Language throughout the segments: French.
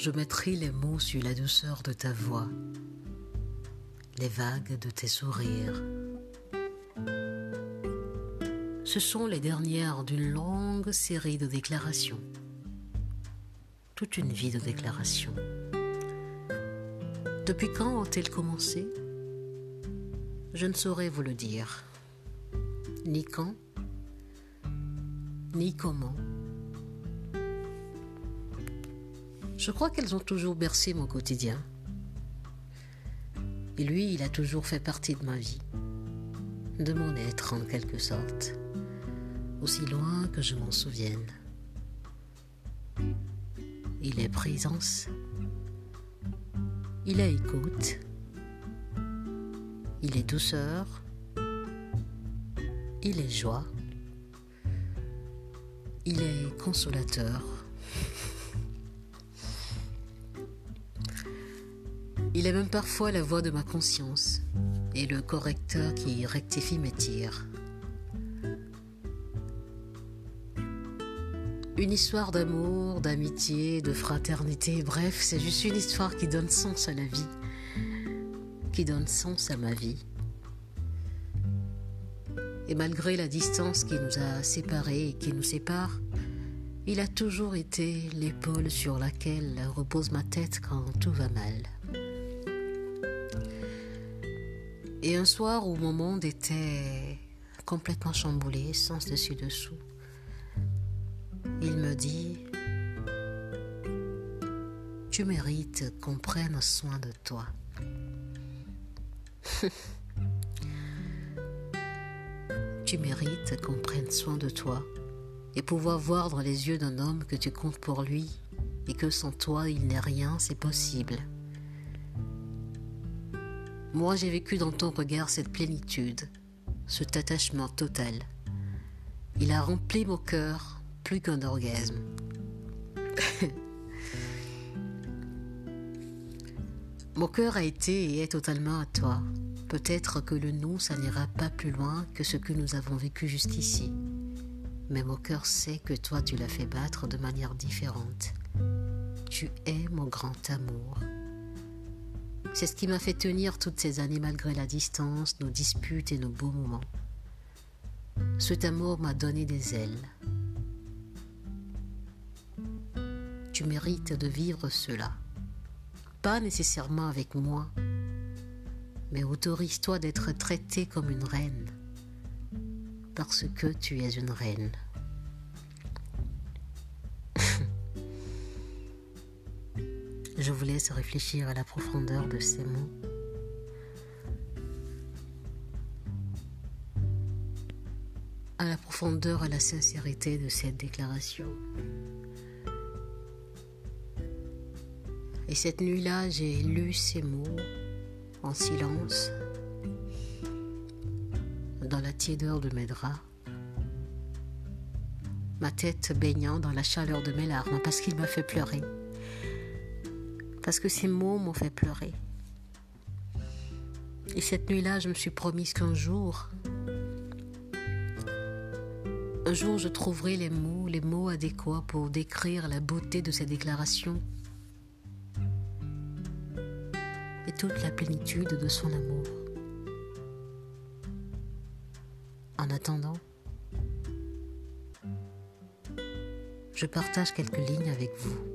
je mettrai les mots sur la douceur de ta voix, les vagues de tes sourires. Ce sont les dernières d'une longue série de déclarations. Toute une vie de déclarations. Depuis quand ont-elles commencé? Je ne saurais vous le dire. Ni quand, ni comment. Je crois qu'elles ont toujours bercé mon quotidien. Et lui, il a toujours fait partie de ma vie, de mon être en quelque sorte, aussi loin que je m'en souvienne. Il est présence, il est écoute, il est douceur, il est joie, il est consolateur. Il est même parfois la voix de ma conscience et le correcteur qui rectifie mes tirs. Une histoire d'amour, d'amitié, de fraternité, bref, c'est juste une histoire qui donne sens à la vie, qui donne sens à ma vie. Et malgré la distance qui nous a séparés et qui nous sépare, il a toujours été l'épaule sur laquelle repose ma tête quand tout va mal. Et un soir où mon monde était complètement chamboulé, sans dessus-dessous, il me dit, tu mérites qu'on prenne soin de toi. tu mérites qu'on prenne soin de toi et pouvoir voir dans les yeux d'un homme que tu comptes pour lui et que sans toi il n'est rien, c'est possible. Moi, j'ai vécu dans ton regard cette plénitude, cet attachement total. Il a rempli mon cœur plus qu'un orgasme. mon cœur a été et est totalement à toi. Peut-être que le nous, ça n'ira pas plus loin que ce que nous avons vécu jusqu'ici. Mais mon cœur sait que toi, tu l'as fait battre de manière différente. Tu es mon grand amour. C'est ce qui m'a fait tenir toutes ces années malgré la distance, nos disputes et nos beaux moments. Cet amour m'a donné des ailes. Tu mérites de vivre cela. Pas nécessairement avec moi, mais autorise-toi d'être traitée comme une reine, parce que tu es une reine. Je vous laisse réfléchir à la profondeur de ces mots. À la profondeur, à la sincérité de cette déclaration. Et cette nuit-là, j'ai lu ces mots en silence, dans la tiédeur de mes draps, ma tête baignant dans la chaleur de mes larmes parce qu'il m'a fait pleurer parce que ces mots m'ont fait pleurer. Et cette nuit-là, je me suis promise qu'un jour, un jour, je trouverai les mots, les mots adéquats pour décrire la beauté de ces déclarations et toute la plénitude de son amour. En attendant, je partage quelques lignes avec vous.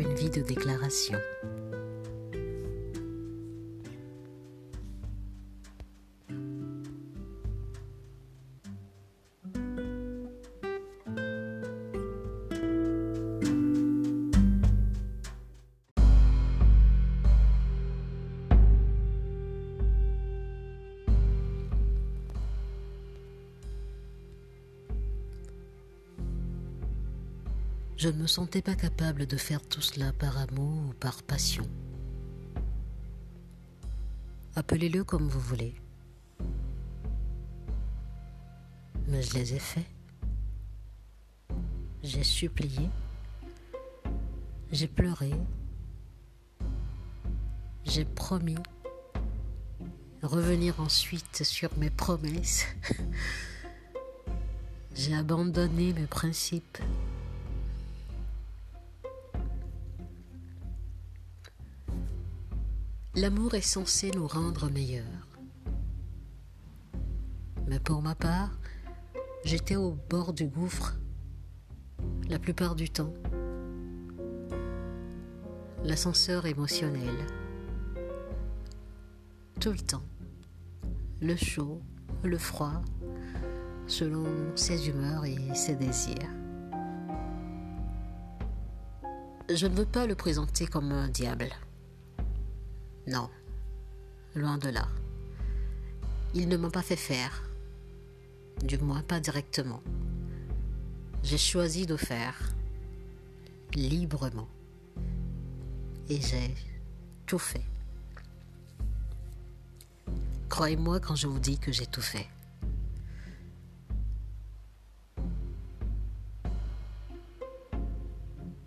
Une vie de déclaration. Je ne me sentais pas capable de faire tout cela par amour ou par passion. Appelez-le comme vous voulez. Mais je les ai faits. J'ai supplié. J'ai pleuré. J'ai promis. Revenir ensuite sur mes promesses. J'ai abandonné mes principes. L'amour est censé nous rendre meilleurs. Mais pour ma part, j'étais au bord du gouffre la plupart du temps. L'ascenseur émotionnel. Tout le temps. Le chaud, le froid, selon ses humeurs et ses désirs. Je ne veux pas le présenter comme un diable. Non, loin de là. Il ne m'a pas fait faire, du moins pas directement. J'ai choisi de faire librement et j'ai tout fait. Croyez-moi quand je vous dis que j'ai tout fait.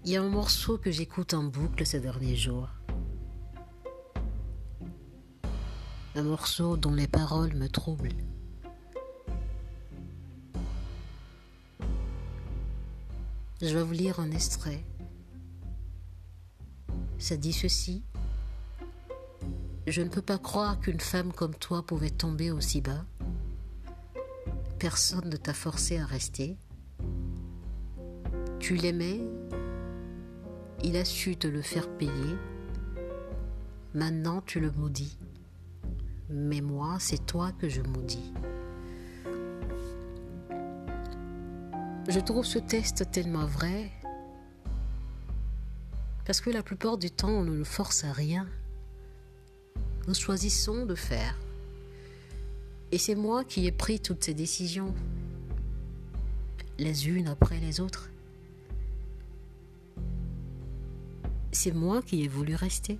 Il y a un morceau que j'écoute en boucle ces derniers jours. Un morceau dont les paroles me troublent. Je vais vous lire un extrait. Ça dit ceci. Je ne peux pas croire qu'une femme comme toi pouvait tomber aussi bas. Personne ne t'a forcé à rester. Tu l'aimais, il a su te le faire payer. Maintenant tu le maudis. Mais moi, c'est toi que je maudis. Je trouve ce test tellement vrai parce que la plupart du temps, on ne nous force à rien. Nous choisissons de faire. Et c'est moi qui ai pris toutes ces décisions, les unes après les autres. C'est moi qui ai voulu rester.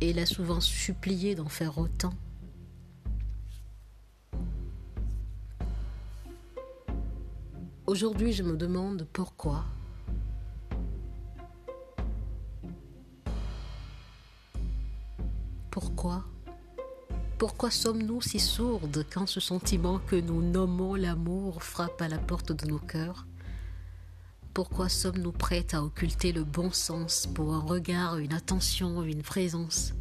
Et il a souvent supplié d'en faire autant. Aujourd'hui, je me demande pourquoi. Pourquoi? Pourquoi sommes-nous si sourdes quand ce sentiment que nous nommons l'amour frappe à la porte de nos cœurs? Pourquoi sommes-nous prêtes à occulter le bon sens pour un regard, une attention, une présence?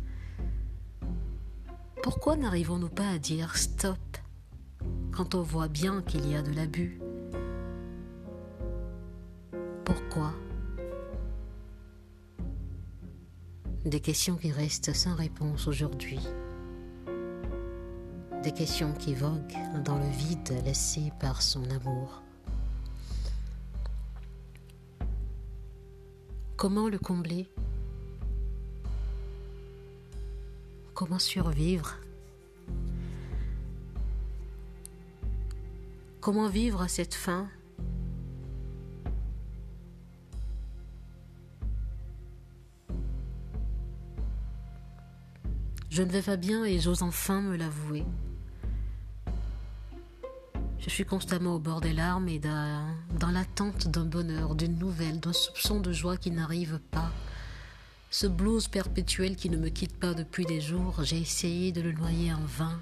Pourquoi n'arrivons-nous pas à dire stop quand on voit bien qu'il y a de l'abus? Pourquoi? Des questions qui restent sans réponse aujourd'hui. Des questions qui voguent dans le vide laissé par son amour. Comment le combler? Comment survivre? Comment vivre à cette fin? Je ne vais pas bien et j'ose enfin me l'avouer. Je suis constamment au bord des larmes et dans l'attente d'un bonheur, d'une nouvelle, d'un soupçon de joie qui n'arrive pas. Ce blues perpétuel qui ne me quitte pas depuis des jours, j'ai essayé de le noyer en vain.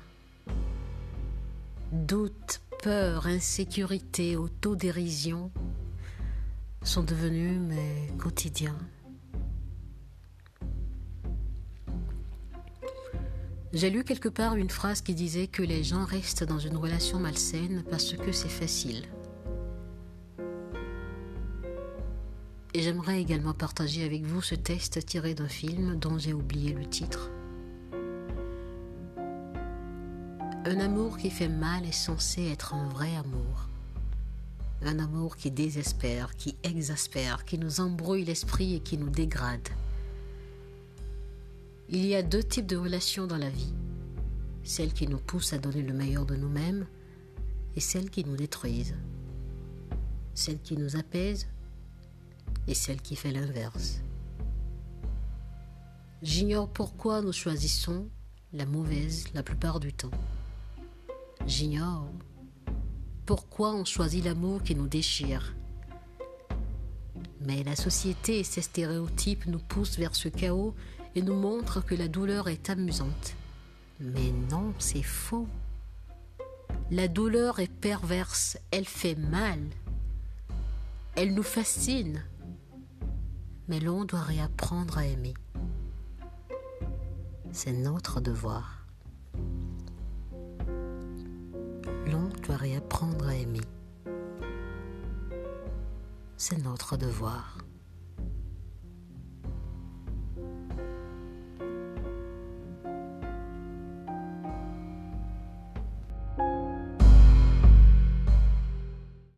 Doute, peur, insécurité, autodérision sont devenus mes quotidiens. J'ai lu quelque part une phrase qui disait que les gens restent dans une relation malsaine parce que c'est facile. Et j'aimerais également partager avec vous ce texte tiré d'un film dont j'ai oublié le titre. Un amour qui fait mal est censé être un vrai amour. Un amour qui désespère, qui exaspère, qui nous embrouille l'esprit et qui nous dégrade. Il y a deux types de relations dans la vie. Celles qui nous poussent à donner le meilleur de nous-mêmes et celles qui nous détruisent. Celles qui nous apaisent et celles qui font l'inverse. J'ignore pourquoi nous choisissons la mauvaise la plupart du temps. J'ignore pourquoi on choisit l'amour qui nous déchire. Mais la société et ses stéréotypes nous poussent vers ce chaos et nous montre que la douleur est amusante. Mais non, c'est faux. La douleur est perverse, elle fait mal. Elle nous fascine. Mais l'on doit réapprendre à aimer. C'est notre devoir. L'on doit réapprendre à aimer. C'est notre devoir.